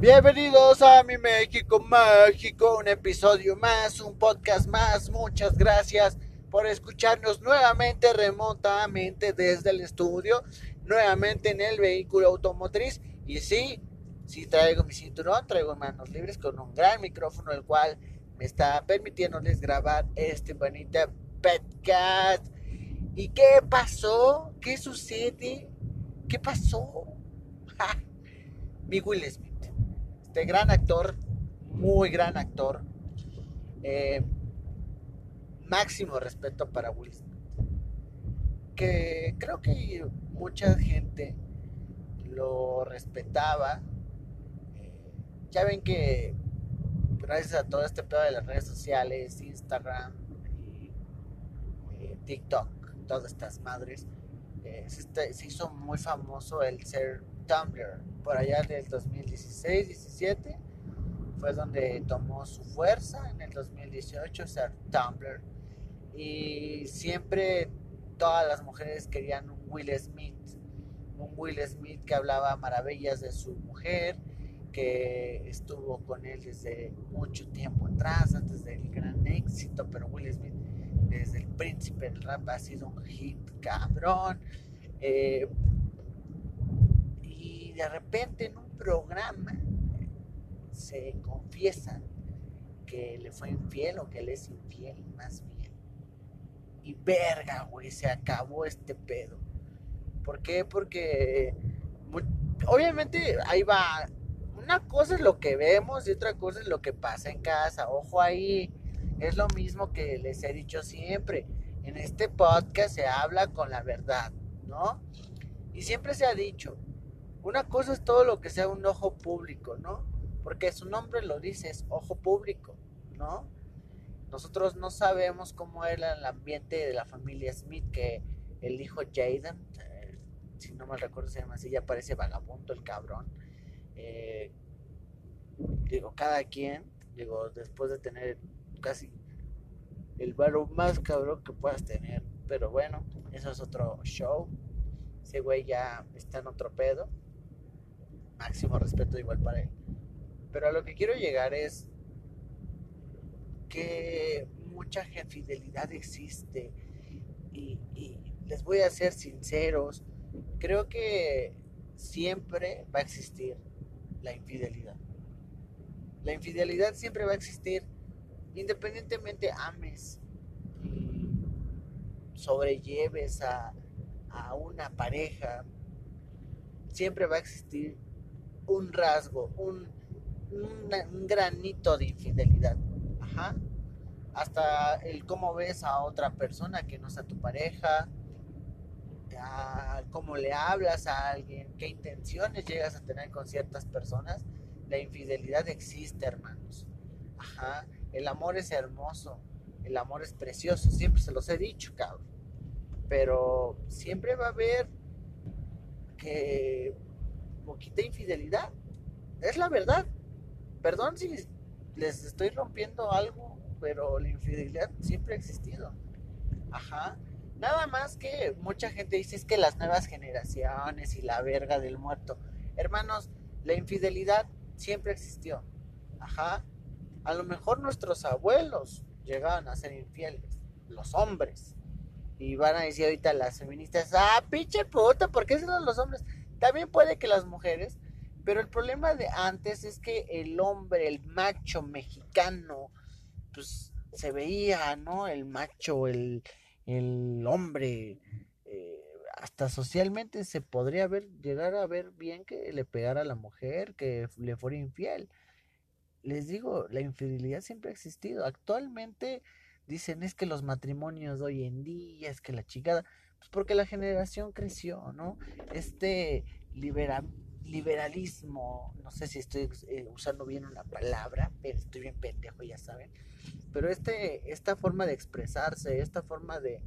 Bienvenidos a mi México Mágico, un episodio más, un podcast más. Muchas gracias por escucharnos nuevamente remotamente desde el estudio, nuevamente en el vehículo automotriz. Y sí, sí traigo mi cinturón, traigo manos libres con un gran micrófono, el cual me está permitiéndoles grabar este bonito podcast. ¿Y qué pasó? ¿Qué sucede? ¿Qué pasó? Mi Will Smith, este gran actor, muy gran actor. Eh, máximo respeto para Will Smith. Que creo que mucha gente lo respetaba. Eh, ya ven que gracias a todo este pedo de las redes sociales, Instagram eh, TikTok, todas estas madres, se, hizo muy famoso el ser Tumblr. Por allá del 2016-17 fue donde tomó su fuerza. En el 2018 ser Tumblr. Y siempre todas las mujeres querían un Will Smith. Un Will Smith que hablaba maravillas de su mujer, que estuvo con él desde mucho tiempo atrás, antes del gran éxito, pero Will Smith desde el príncipe del rap ha sido un hit cabrón. Eh, de repente en un programa se confiesa que le fue infiel o que él es infiel más bien. Y verga, güey, se acabó este pedo. ¿Por qué? Porque obviamente ahí va. Una cosa es lo que vemos y otra cosa es lo que pasa en casa. Ojo ahí. Es lo mismo que les he dicho siempre. En este podcast se habla con la verdad, ¿no? Y siempre se ha dicho, una cosa es todo lo que sea un ojo público, ¿no? Porque su nombre lo dice, es ojo público, ¿no? Nosotros no sabemos cómo era el ambiente de la familia Smith, que el hijo Jaden, eh, si no mal recuerdo se llama así, ya parece vagabundo el cabrón. Eh, digo, cada quien, digo, después de tener casi el varón más cabrón que puedas tener. Pero bueno, eso es otro show. Ese güey ya está en otro pedo. Máximo respeto igual para él. Pero a lo que quiero llegar es que mucha infidelidad existe. Y, y les voy a ser sinceros. Creo que siempre va a existir la infidelidad. La infidelidad siempre va a existir independientemente ames y sobrelleves a, una pareja, siempre va a existir un rasgo, un, un, granito de infidelidad. Ajá. Hasta el cómo ves a otra persona que no sea tu pareja, cómo le hablas a alguien, qué intenciones llegas a tener con ciertas personas. La infidelidad existe, hermanos. Ajá. El amor es hermoso, el amor es precioso, siempre se los he dicho, cabrón. Pero siempre va a haber que poquita infidelidad. Es la verdad. Perdón si les estoy rompiendo algo, pero la infidelidad siempre ha existido. Ajá. Nada más que mucha gente dice es que las nuevas generaciones y la verga del muerto. Hermanos, la infidelidad siempre existió. Ajá. A lo mejor nuestros abuelos llegaban a ser infieles, los hombres. Y van a decir ahorita las feministas, ah, pinche puta, ¿por qué son los hombres? También puede que las mujeres, pero el problema de antes es que el hombre, el macho mexicano, pues se veía, ¿no? El macho, el, el hombre, eh, hasta socialmente se podría ver, llegar a ver bien que le pegara a la mujer, que le fuera infiel les digo, la infidelidad siempre ha existido. Actualmente dicen es que los matrimonios de hoy en día, es que la chicada, porque la generación creció, ¿no? Este liberalismo, no sé si estoy eh, usando bien una palabra, pero estoy bien pendejo, ya saben. Pero este, esta forma de expresarse, esta forma de,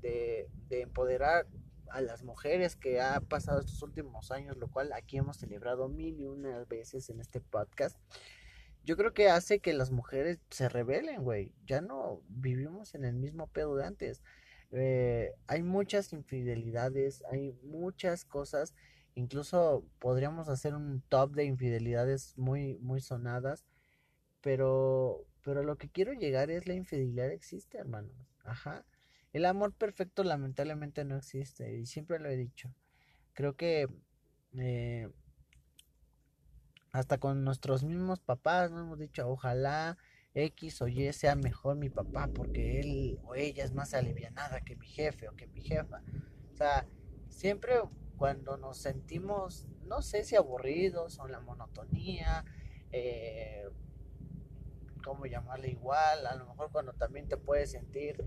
de, de empoderar a las mujeres que ha pasado estos últimos años, lo cual aquí hemos celebrado mil y unas veces en este podcast, yo creo que hace que las mujeres se rebelen, güey. Ya no vivimos en el mismo pedo de antes. Eh, hay muchas infidelidades, hay muchas cosas Incluso podríamos hacer un top de infidelidades muy, muy sonadas. Pero, pero lo que quiero llegar es la infidelidad existe, hermanos. Ajá. El amor perfecto lamentablemente no existe. Y siempre lo he dicho. Creo que eh, hasta con nuestros mismos papás nos hemos dicho, ojalá X o Y sea mejor mi papá porque él o ella es más alivianada que mi jefe o que mi jefa. O sea, siempre cuando nos sentimos, no sé si aburridos o en la monotonía, eh, ¿cómo llamarle igual? A lo mejor cuando también te puedes sentir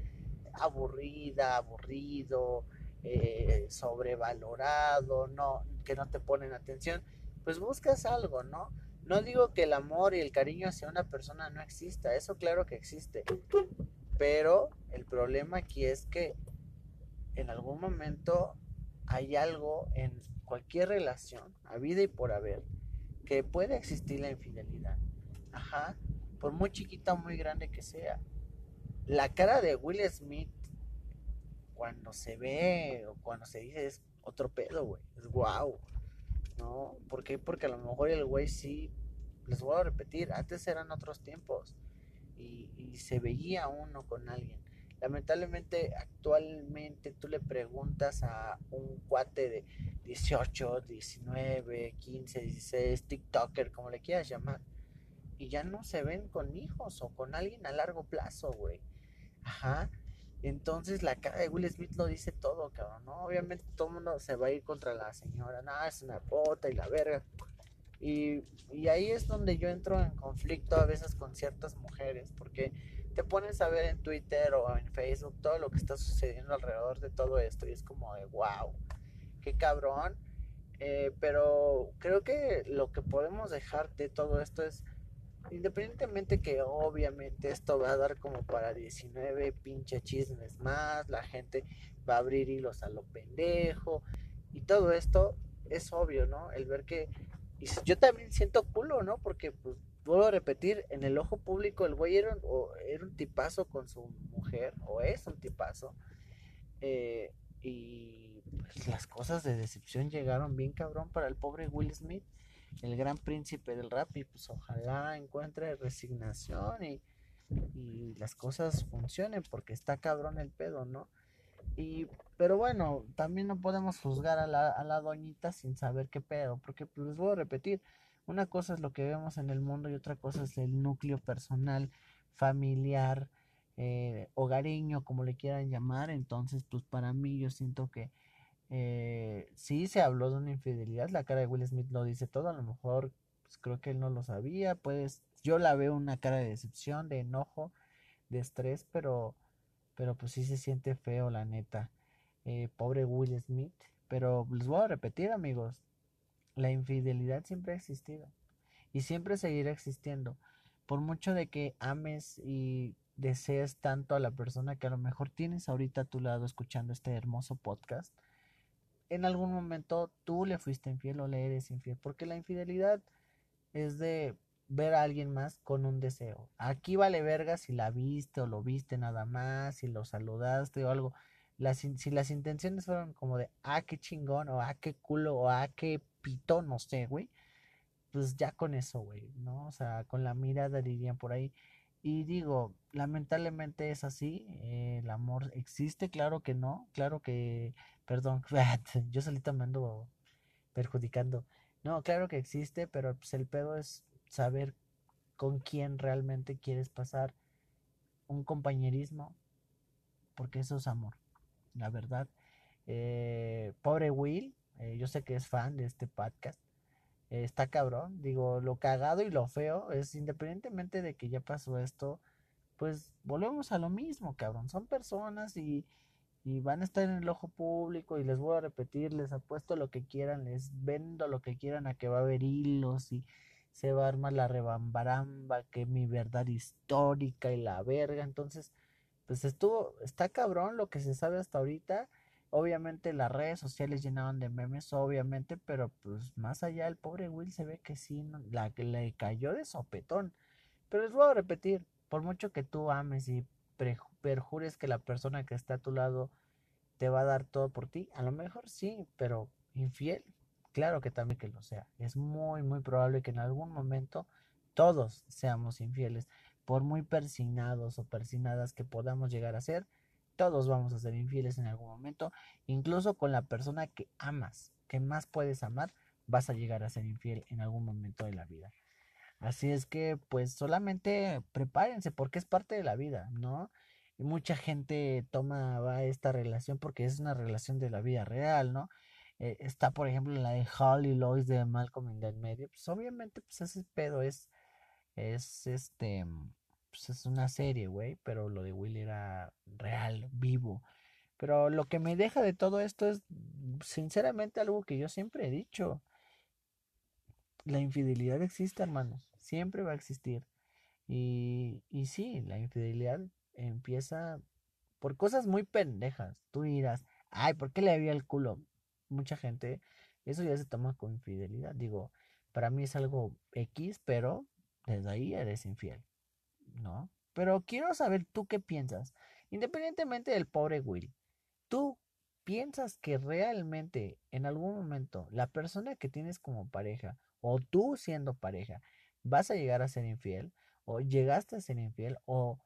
aburrida, aburrido, eh, sobrevalorado, no, que no te ponen atención, pues buscas algo, ¿no? No digo que el amor y el cariño hacia una persona no exista, eso claro que existe, pero el problema aquí es que en algún momento hay algo en cualquier relación, a vida y por haber, que puede existir la infidelidad. Ajá, por muy chiquita o muy grande que sea. La cara de Will Smith cuando se ve o cuando se dice es otro pedo, güey. Es guau. ¿No? ¿Por qué? Porque a lo mejor el güey sí, les voy a repetir, antes eran otros tiempos y, y se veía uno con alguien. Lamentablemente, actualmente tú le preguntas a un cuate de 18, 19, 15, 16, TikToker, como le quieras llamar, y ya no se ven con hijos o con alguien a largo plazo, güey. Ajá. Entonces la cara de Will Smith lo dice todo, cabrón, ¿no? Obviamente todo el mundo se va a ir contra la señora, no, es una pota y la verga. Y, y ahí es donde yo entro en conflicto a veces con ciertas mujeres, porque te pones a ver en Twitter o en Facebook todo lo que está sucediendo alrededor de todo esto y es como de wow, qué cabrón. Eh, pero creo que lo que podemos dejar de todo esto es, independientemente que obviamente esto va a dar como para 19 pinche chismes más, la gente va a abrir hilos a lo pendejo y todo esto es obvio, ¿no? El ver que... Y yo también siento culo, ¿no? Porque pues vuelvo a repetir, en el ojo público el güey era, era un tipazo con su mujer, o es un tipazo, eh, y pues, las cosas de decepción llegaron bien cabrón para el pobre Will Smith, el gran príncipe del rap, y pues ojalá encuentre resignación y, y las cosas funcionen, porque está cabrón el pedo, ¿no? Y, pero bueno, también no podemos juzgar a la, a la doñita sin saber qué pedo, porque pues les voy a repetir, una cosa es lo que vemos en el mundo y otra cosa es el núcleo personal, familiar, eh, hogareño, como le quieran llamar. Entonces, pues para mí yo siento que eh, sí se habló de una infidelidad. La cara de Will Smith lo dice todo. A lo mejor pues, creo que él no lo sabía. Pues yo la veo una cara de decepción, de enojo, de estrés, pero, pero pues sí se siente feo, la neta. Eh, pobre Will Smith. Pero les voy a repetir, amigos la infidelidad siempre ha existido y siempre seguirá existiendo. Por mucho de que ames y desees tanto a la persona que a lo mejor tienes ahorita a tu lado escuchando este hermoso podcast, en algún momento tú le fuiste infiel o le eres infiel, porque la infidelidad es de ver a alguien más con un deseo. Aquí vale verga si la viste o lo viste nada más, si lo saludaste o algo. si las intenciones fueron como de, ah, qué chingón, o ah, qué culo, o ah, qué pito, no sé, güey. Pues ya con eso, güey, ¿no? O sea, con la mirada dirían por ahí. Y digo, lamentablemente es así, eh, el amor existe, claro que no, claro que, perdón, yo solito me ando perjudicando. No, claro que existe, pero pues el pedo es saber con quién realmente quieres pasar un compañerismo, porque eso es amor, la verdad. Eh, pobre Will, eh, yo sé que es fan de este podcast. Está cabrón. Digo, lo cagado y lo feo es independientemente de que ya pasó esto, pues volvemos a lo mismo, cabrón. Son personas y, y van a estar en el ojo público y les voy a repetir, les apuesto lo que quieran, les vendo lo que quieran a que va a haber hilos y se va a armar la rebambaramba, que mi verdad histórica y la verga. Entonces, pues estuvo, está cabrón lo que se sabe hasta ahorita Obviamente las redes sociales llenaban de memes, obviamente, pero pues más allá el pobre Will se ve que sí, la le cayó de sopetón. Pero les voy a repetir, por mucho que tú ames y perjures que la persona que está a tu lado te va a dar todo por ti, a lo mejor sí, pero infiel, Claro que también que lo sea. Es muy, muy probable que en algún momento todos seamos infieles. Por muy persinados o persinadas que podamos llegar a ser, todos vamos a ser infieles en algún momento. Incluso con la persona que amas, que más puedes amar, vas a llegar a ser infiel en algún momento de la vida. Así es que, pues solamente prepárense porque es parte de la vida, ¿no? Y mucha gente toma va, esta relación porque es una relación de la vida real, ¿no? Eh, está, por ejemplo, la de Hall y Lois de Malcolm in the medio. Pues obviamente, pues ese pedo es, es este, pues es una serie, güey, pero lo de Will era real, vivo. Pero lo que me deja de todo esto es, sinceramente, algo que yo siempre he dicho. La infidelidad existe, hermanos. Siempre va a existir. Y, y sí, la infidelidad empieza por cosas muy pendejas. Tú dirás, ay, ¿por qué le había el culo? Mucha gente, eso ya se toma con infidelidad. Digo, para mí es algo X, pero desde ahí eres infiel, ¿no? Pero quiero saber tú qué piensas. Independientemente del pobre Will, ¿tú piensas que realmente en algún momento la persona que tienes como pareja o tú siendo pareja vas a llegar a ser infiel o llegaste a ser infiel o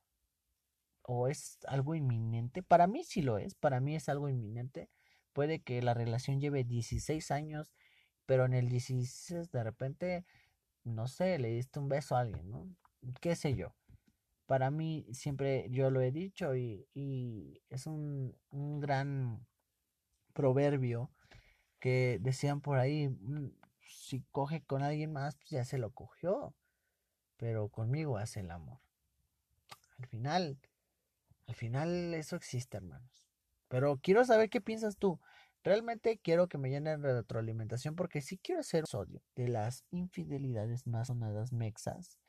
o es algo inminente. Para mí sí lo es, para mí es algo inminente. Puede que la relación lleve 16 años, pero en el 16 de repente, no sé, le diste un beso a alguien, ¿no? ¿Qué sé yo? Para mí siempre yo lo he dicho y, es un, un gran proverbio que decían por ahí, mm, si coge con alguien más, pues ya se lo cogió, pero conmigo hace el amor. Al final, al final eso existe, hermanos. Pero quiero saber qué piensas tú. Realmente quiero que me llenen retroalimentación porque sí quiero hacer sodio de las infidelidades más sonadas mexas.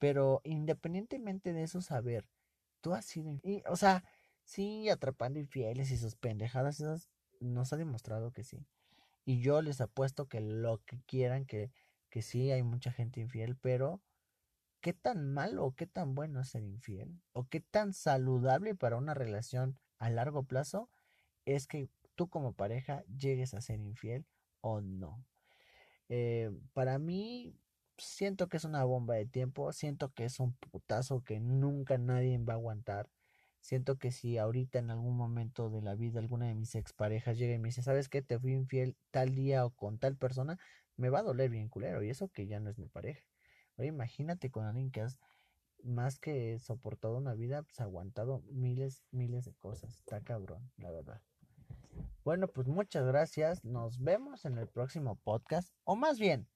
Pero independientemente de eso, saber, tú has sido... Y, o sea, sí, atrapando infieles y sus pendejadas, esas nos ha demostrado que sí. Y yo les apuesto que lo que quieran, que, que sí hay mucha gente infiel, pero qué tan malo o qué tan bueno es ser infiel o qué tan saludable para una relación a largo plazo es que tú como pareja llegues a ser infiel o no. Eh, para mí siento que es una bomba de tiempo, siento que es un putazo que nunca nadie va a aguantar. Siento que si ahorita en algún momento de la vida alguna de mis exparejas llega y me dice, ¿sabes qué? Te fui infiel tal día o con tal persona, me va a doler bien culero. Y eso que ya no es mi pareja imagínate con alguien que has más que soportado una vida, pues aguantado miles, miles de cosas. Está cabrón, la verdad. Bueno, pues muchas gracias. Nos vemos en el próximo podcast. O más bien,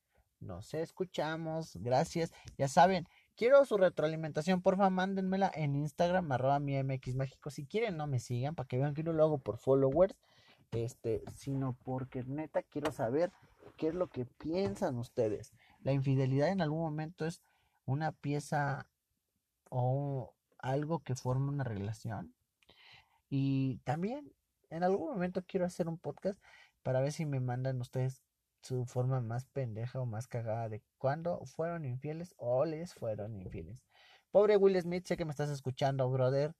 nos escuchamos. Gracias. Ya saben, quiero su retroalimentación. Porfa, mándenmela en Instagram, arroba mi MX. Si quieren, no me sigan para que vean que no lo hago por followers. Este, sino porque neta quiero saber qué es lo que piensan ustedes. La infidelidad en algún momento es una pieza o algo que forma una relación. Y también en algún momento quiero hacer un podcast para ver si me mandan ustedes su forma más pendeja o más cagada de cuándo fueron infieles o les fueron infieles. Pobre Will Smith, sé que me estás escuchando, brother.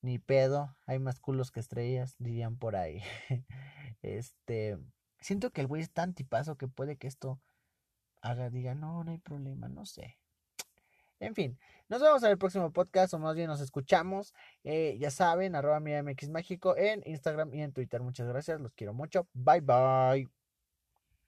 Ni pedo, hay más culos que estrellas, dirían por ahí. este, siento que el güey es tan tipazo que puede que esto haga, diga, no, no hay problema, no sé. En fin, nos vemos en el próximo podcast, o más bien nos escuchamos. Eh, ya saben, arroba mi MX Mágico en Instagram y en Twitter. Muchas gracias, los quiero mucho. Bye bye.